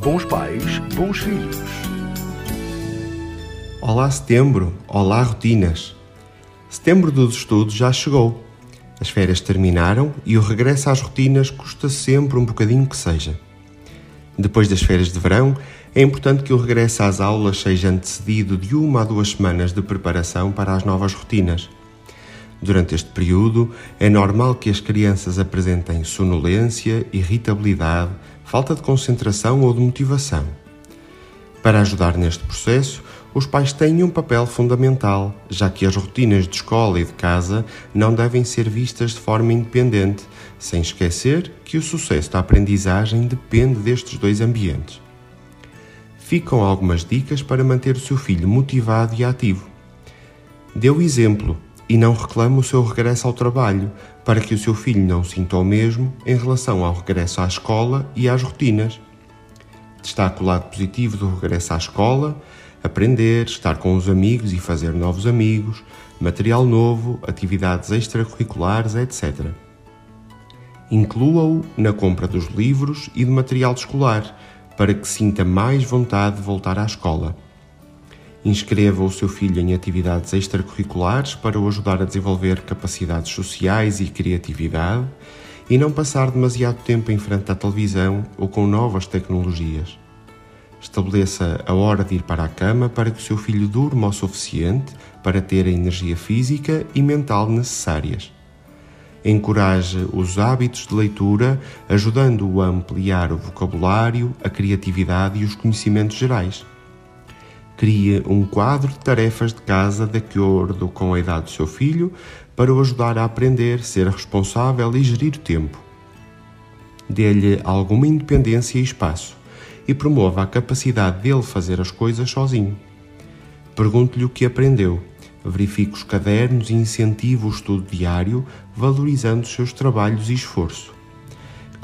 Bons pais, bons filhos. Olá, setembro. Olá, rotinas. Setembro dos estudos já chegou. As férias terminaram e o regresso às rotinas custa sempre um bocadinho que seja. Depois das férias de verão, é importante que o regresso às aulas seja antecedido de uma a duas semanas de preparação para as novas rotinas. Durante este período, é normal que as crianças apresentem sonolência, irritabilidade, falta de concentração ou de motivação. Para ajudar neste processo, os pais têm um papel fundamental, já que as rotinas de escola e de casa não devem ser vistas de forma independente, sem esquecer que o sucesso da aprendizagem depende destes dois ambientes. Ficam algumas dicas para manter o seu filho motivado e ativo. O exemplo e não reclame o seu regresso ao trabalho, para que o seu filho não sinta o mesmo em relação ao regresso à escola e às rotinas. Destaque o lado positivo do regresso à escola, aprender, estar com os amigos e fazer novos amigos, material novo, atividades extracurriculares, etc. Inclua-o na compra dos livros e do material escolar, para que sinta mais vontade de voltar à escola. Inscreva o seu filho em atividades extracurriculares para o ajudar a desenvolver capacidades sociais e criatividade e não passar demasiado tempo em frente à televisão ou com novas tecnologias. Estabeleça a hora de ir para a cama para que o seu filho durma o suficiente para ter a energia física e mental necessárias. Encoraje os hábitos de leitura, ajudando-o a ampliar o vocabulário, a criatividade e os conhecimentos gerais. Crie um quadro de tarefas de casa de acordo com a idade do seu filho para o ajudar a aprender, ser responsável e gerir o tempo. Dê-lhe alguma independência e espaço e promova a capacidade dele fazer as coisas sozinho. Pergunte-lhe o que aprendeu, verifique os cadernos e incentive o estudo diário, valorizando os seus trabalhos e esforço.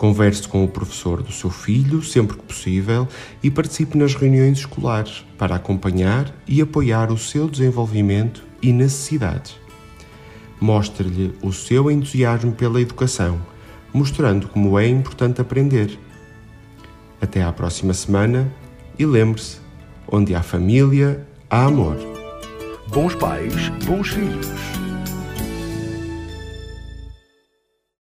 Converse com o professor do seu filho sempre que possível e participe nas reuniões escolares para acompanhar e apoiar o seu desenvolvimento e necessidades. Mostre-lhe o seu entusiasmo pela educação, mostrando como é importante aprender. Até à próxima semana e lembre-se: onde há família, há amor. Bons pais, bons filhos.